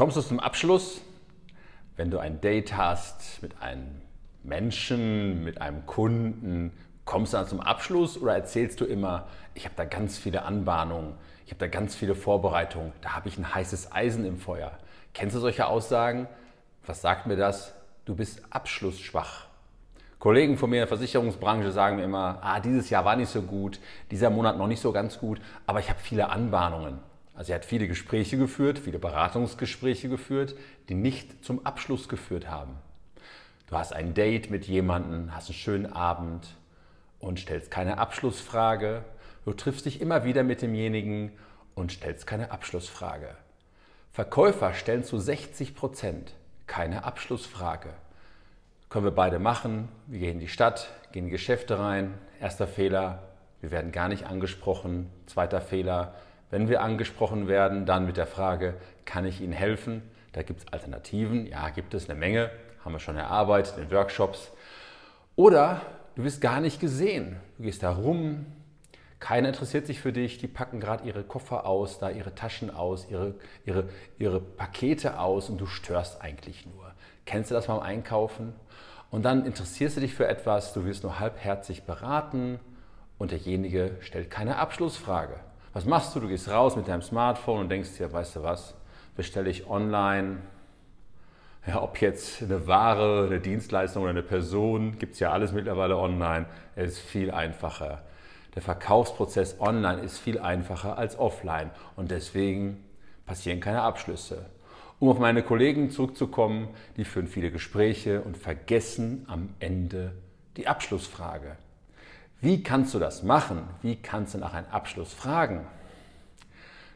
kommst du zum Abschluss, wenn du ein Date hast mit einem Menschen, mit einem Kunden, kommst du dann zum Abschluss oder erzählst du immer, ich habe da ganz viele Anbahnungen, ich habe da ganz viele Vorbereitungen, da habe ich ein heißes Eisen im Feuer. Kennst du solche Aussagen? Was sagt mir das? Du bist abschlussschwach. Kollegen von mir in der Versicherungsbranche sagen mir immer, ah, dieses Jahr war nicht so gut, dieser Monat noch nicht so ganz gut, aber ich habe viele Anbahnungen. Also er hat viele Gespräche geführt, viele Beratungsgespräche geführt, die nicht zum Abschluss geführt haben. Du hast ein Date mit jemandem, hast einen schönen Abend und stellst keine Abschlussfrage. Du triffst dich immer wieder mit demjenigen und stellst keine Abschlussfrage. Verkäufer stellen zu 60 Prozent keine Abschlussfrage. Können wir beide machen. Wir gehen in die Stadt, gehen in Geschäfte rein. Erster Fehler, wir werden gar nicht angesprochen. Zweiter Fehler, wenn wir angesprochen werden, dann mit der Frage, kann ich Ihnen helfen? Da gibt es Alternativen. Ja, gibt es eine Menge. Haben wir schon erarbeitet in Workshops. Oder du wirst gar nicht gesehen. Du gehst da rum, keiner interessiert sich für dich, die packen gerade ihre Koffer aus, da ihre Taschen aus, ihre, ihre, ihre Pakete aus und du störst eigentlich nur. Kennst du das beim Einkaufen? Und dann interessierst du dich für etwas, du wirst nur halbherzig beraten und derjenige stellt keine Abschlussfrage. Was machst du? Du gehst raus mit deinem Smartphone und denkst dir, weißt du was, bestelle ich online. Ja, ob jetzt eine Ware, eine Dienstleistung oder eine Person, gibt es ja alles mittlerweile online. Es ist viel einfacher. Der Verkaufsprozess online ist viel einfacher als offline und deswegen passieren keine Abschlüsse. Um auf meine Kollegen zurückzukommen, die führen viele Gespräche und vergessen am Ende die Abschlussfrage. Wie kannst du das machen? Wie kannst du nach einem Abschluss fragen?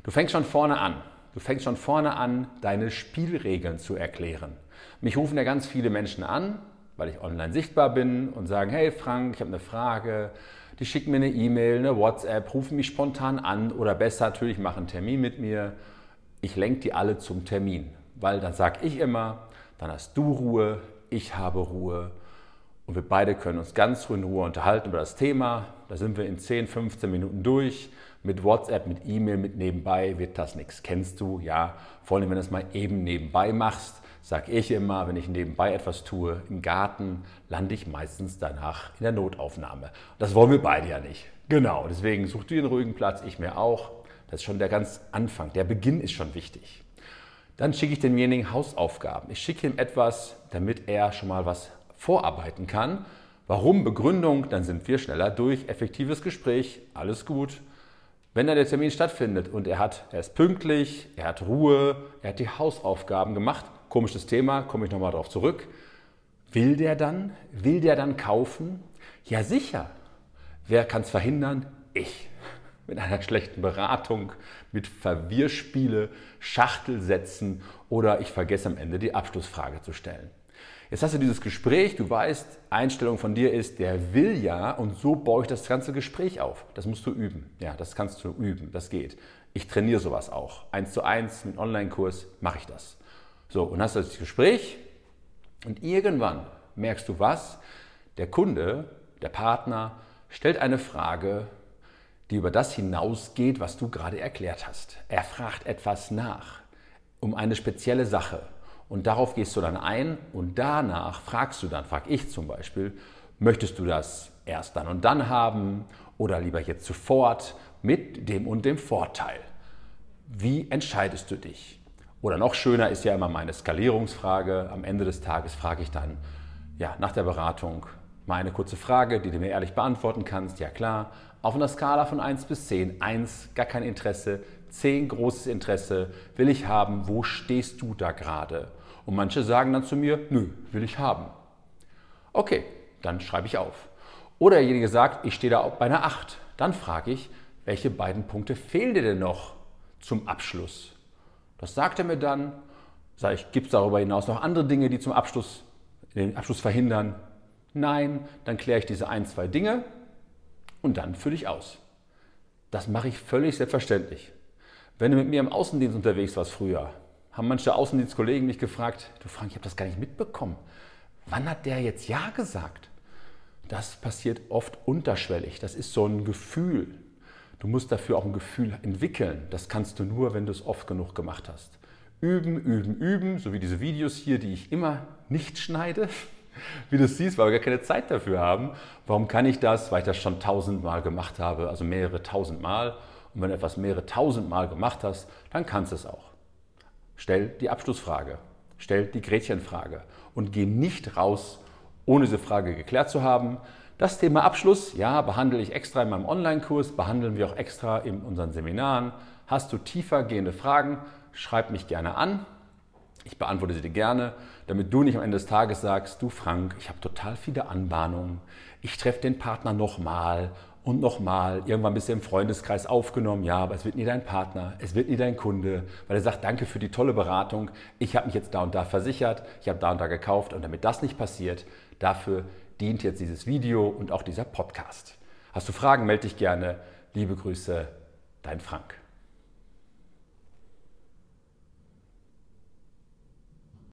Du fängst schon vorne an. Du fängst schon vorne an, deine Spielregeln zu erklären. Mich rufen ja ganz viele Menschen an, weil ich online sichtbar bin und sagen, hey Frank, ich habe eine Frage. Die schicken mir eine E-Mail, eine WhatsApp, rufen mich spontan an oder besser natürlich machen einen Termin mit mir ich lenke die alle zum Termin, weil dann sage ich immer, dann hast du Ruhe, ich habe Ruhe und wir beide können uns ganz in Ruhe unterhalten über das Thema. Da sind wir in 10, 15 Minuten durch. Mit WhatsApp, mit E-Mail, mit nebenbei wird das nichts. Kennst du? Ja. Vor allem, wenn du es mal eben nebenbei machst, sage ich immer, wenn ich nebenbei etwas tue, im Garten, lande ich meistens danach in der Notaufnahme. Das wollen wir beide ja nicht. Genau, deswegen such dir einen ruhigen Platz, ich mir auch. Das ist schon der ganz Anfang. Der Beginn ist schon wichtig. Dann schicke ich demjenigen Hausaufgaben. Ich schicke ihm etwas, damit er schon mal was vorarbeiten kann. Warum? Begründung, dann sind wir schneller durch. Effektives Gespräch, alles gut. Wenn dann der Termin stattfindet und er, hat, er ist pünktlich, er hat Ruhe, er hat die Hausaufgaben gemacht, komisches Thema, komme ich nochmal darauf zurück. Will der dann? Will der dann kaufen? Ja sicher. Wer kann es verhindern? Ich mit einer schlechten Beratung, mit Verwirrspiele, Schachtelsätzen oder ich vergesse am Ende die Abschlussfrage zu stellen. Jetzt hast du dieses Gespräch, du weißt, Einstellung von dir ist, der will ja und so baue ich das ganze Gespräch auf. Das musst du üben. Ja, das kannst du üben, das geht. Ich trainiere sowas auch. Eins zu eins mit Online-Kurs mache ich das. So, und hast du das Gespräch und irgendwann merkst du was? Der Kunde, der Partner stellt eine Frage, die über das hinausgeht, was du gerade erklärt hast. Er fragt etwas nach, um eine spezielle Sache. Und darauf gehst du dann ein und danach fragst du dann, frag ich zum Beispiel, möchtest du das erst dann und dann haben oder lieber jetzt sofort mit dem und dem Vorteil? Wie entscheidest du dich? Oder noch schöner ist ja immer meine Skalierungsfrage. Am Ende des Tages frage ich dann, ja, nach der Beratung, mal eine kurze Frage, die du mir ehrlich beantworten kannst. Ja klar, auf einer Skala von 1 bis 10. 1 gar kein Interesse, 10 großes Interesse, will ich haben, wo stehst du da gerade? Und manche sagen dann zu mir, nö, will ich haben. Okay, dann schreibe ich auf. Oder derjenige sagt, ich stehe da bei einer 8. Dann frage ich, welche beiden Punkte fehlen dir denn noch zum Abschluss? Das sagt er mir dann. Sage ich, gibt es darüber hinaus noch andere Dinge, die zum Abschluss, den Abschluss verhindern? Nein, dann kläre ich diese ein, zwei Dinge und dann fülle ich aus. Das mache ich völlig selbstverständlich. Wenn du mit mir im Außendienst unterwegs warst früher, haben manche Außendienstkollegen mich gefragt, du Frank, ich habe das gar nicht mitbekommen. Wann hat der jetzt Ja gesagt? Das passiert oft unterschwellig. Das ist so ein Gefühl. Du musst dafür auch ein Gefühl entwickeln. Das kannst du nur, wenn du es oft genug gemacht hast. Üben, üben, üben, so wie diese Videos hier, die ich immer nicht schneide. Wie du siehst, weil wir gar keine Zeit dafür haben. Warum kann ich das? Weil ich das schon tausendmal gemacht habe, also mehrere tausend Mal. Und wenn du etwas mehrere tausend Mal gemacht hast, dann kannst du es auch. Stell die Abschlussfrage, stell die Gretchenfrage und geh nicht raus, ohne diese Frage geklärt zu haben. Das Thema Abschluss, ja, behandle ich extra in meinem Online-Kurs, behandeln wir auch extra in unseren Seminaren. Hast du tiefer gehende Fragen, schreib mich gerne an. Ich beantworte sie dir gerne, damit du nicht am Ende des Tages sagst, du Frank, ich habe total viele Anbahnungen, ich treffe den Partner nochmal und nochmal. Irgendwann bist du im Freundeskreis aufgenommen, ja, aber es wird nie dein Partner, es wird nie dein Kunde, weil er sagt, danke für die tolle Beratung, ich habe mich jetzt da und da versichert, ich habe da und da gekauft und damit das nicht passiert, dafür dient jetzt dieses Video und auch dieser Podcast. Hast du Fragen, melde dich gerne. Liebe Grüße, dein Frank.